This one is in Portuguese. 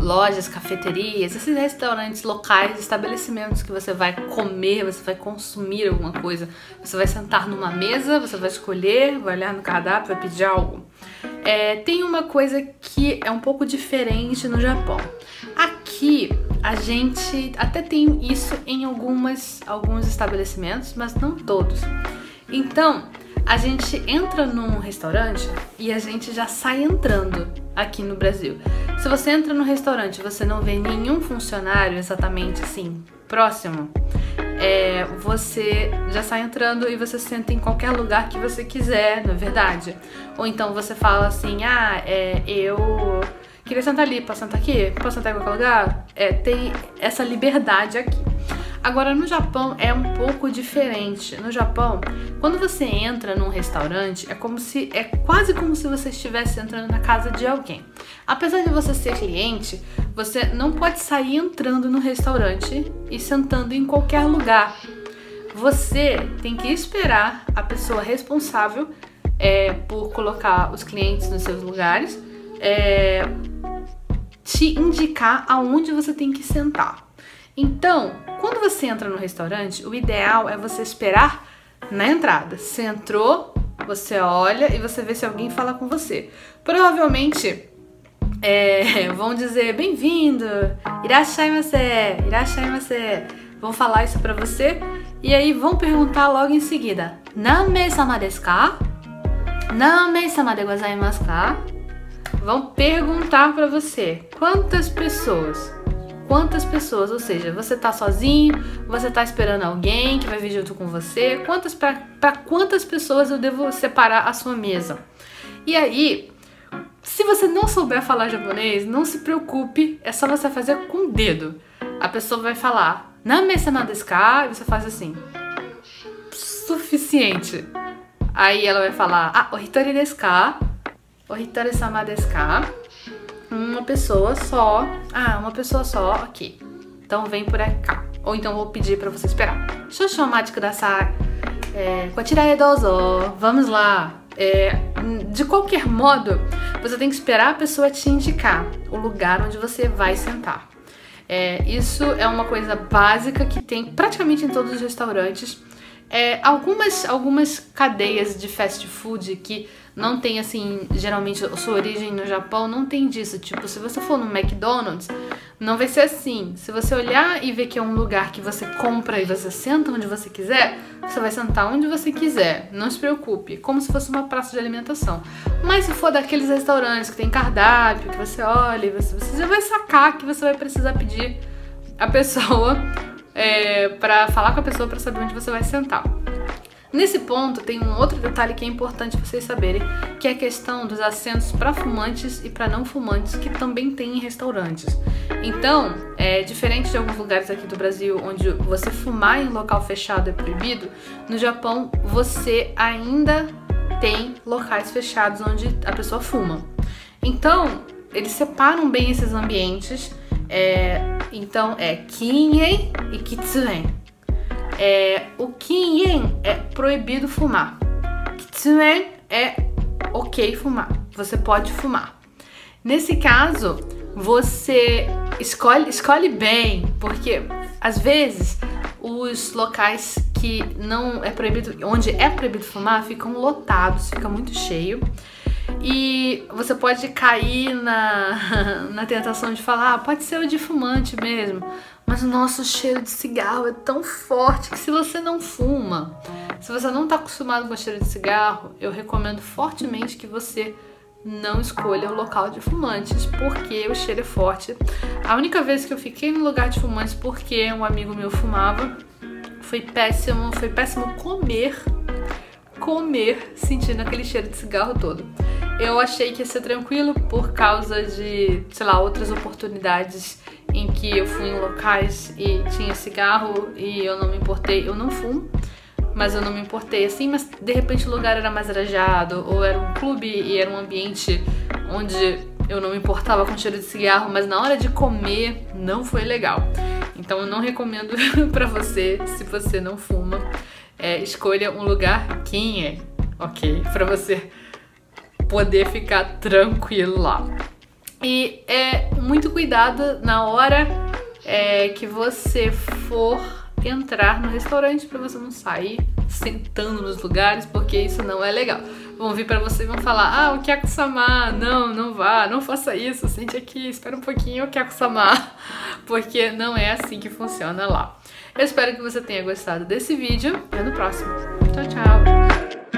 lojas, cafeterias, esses restaurantes locais, estabelecimentos que você vai comer, você vai consumir alguma coisa. Você vai sentar numa mesa, você vai escolher, vai olhar no cardápio, vai pedir algo. É, tem uma coisa que é um pouco diferente no Japão. Aqui a gente até tem isso em algumas, alguns estabelecimentos, mas não todos. Então, a gente entra num restaurante e a gente já sai entrando aqui no Brasil. Se você entra no restaurante e você não vê nenhum funcionário exatamente assim, próximo, é, você já sai entrando e você senta em qualquer lugar que você quiser, não é verdade? Ou então você fala assim, ah, é, eu queria sentar ali, posso sentar aqui? Posso sentar em qualquer lugar? É, tem essa liberdade aqui. Agora, no Japão é um pouco diferente. No Japão, quando você entra num restaurante, é como se é quase como se você estivesse entrando na casa de alguém. Apesar de você ser cliente, você não pode sair entrando no restaurante e sentando em qualquer lugar. Você tem que esperar a pessoa responsável é, por colocar os clientes nos seus lugares é, te indicar aonde você tem que sentar. Então, quando você entra no restaurante, o ideal é você esperar na entrada. Você entrou, você olha e você vê se alguém fala com você. Provavelmente é, vão dizer bem-vindo, irashaimase, irashaimase. Vão falar isso para você e aí vão perguntar logo em seguida: Name-sama desu ka? Name-sama de gozaimasu ka? Vão perguntar para você quantas pessoas quantas pessoas, ou seja, você tá sozinho, você tá esperando alguém que vai vir junto com você, quantas para quantas pessoas eu devo separar a sua mesa. E aí, se você não souber falar japonês, não se preocupe, é só você fazer com o dedo. A pessoa vai falar, na mesa na e você faz assim. Suficiente. Aí ela vai falar, ah, o hitori desu ka? O hitori sama desu ka? Uma pessoa só. Ah, uma pessoa só, ok. Então vem por cá. Ou então vou pedir para você esperar. Shoshomachi kudasai. É, Kotirae dozo. Vamos lá. É, de qualquer modo, você tem que esperar a pessoa te indicar o lugar onde você vai sentar. É, isso é uma coisa básica que tem praticamente em todos os restaurantes. É, algumas, algumas cadeias de fast food que não tem assim, geralmente sua origem no Japão não tem disso. Tipo, se você for no McDonald's, não vai ser assim. Se você olhar e ver que é um lugar que você compra e você senta onde você quiser, você vai sentar onde você quiser. Não se preocupe, como se fosse uma praça de alimentação. Mas se for daqueles restaurantes que tem cardápio, que você olha, você, você já vai sacar que você vai precisar pedir a pessoa é, para falar com a pessoa para saber onde você vai sentar. Nesse ponto, tem um outro detalhe que é importante vocês saberem, que é a questão dos assentos para fumantes e para não fumantes, que também tem em restaurantes. Então, é diferente de alguns lugares aqui do Brasil, onde você fumar em local fechado é proibido, no Japão você ainda tem locais fechados onde a pessoa fuma. Então, eles separam bem esses ambientes. É, então é kinhen e kitsuen. É, o kinhen é proibido fumar. Kitsuen é ok fumar. Você pode fumar. Nesse caso, você escolhe, escolhe bem, porque às vezes os locais que não é proibido, onde é proibido fumar, ficam lotados, fica muito cheio. E você pode cair na, na tentação de falar, ah, pode ser o de fumante mesmo, mas o nosso cheiro de cigarro é tão forte que se você não fuma, se você não está acostumado com o cheiro de cigarro, eu recomendo fortemente que você não escolha o local de fumantes, porque o cheiro é forte. A única vez que eu fiquei no lugar de fumantes porque um amigo meu fumava, foi péssimo, foi péssimo comer, comer sentindo aquele cheiro de cigarro todo. Eu achei que ia ser tranquilo por causa de, sei lá, outras oportunidades em que eu fui em locais e tinha cigarro e eu não me importei. Eu não fumo, mas eu não me importei assim. Mas de repente o lugar era mais arajado, ou era um clube e era um ambiente onde eu não me importava com cheiro de cigarro, mas na hora de comer não foi legal. Então eu não recomendo para você, se você não fuma, é, escolha um lugar quem é, ok? Para você poder ficar tranquilo lá. E é muito cuidado na hora é, que você for entrar no restaurante para você não sair sentando nos lugares, porque isso não é legal. Vão vir para você e vão falar: "Ah, o Kyaku-sama, não, não vá, não faça isso, sente aqui, espera um pouquinho, o Kyaku-sama", porque não é assim que funciona lá. Eu espero que você tenha gostado desse vídeo e no próximo. Tchau, tchau.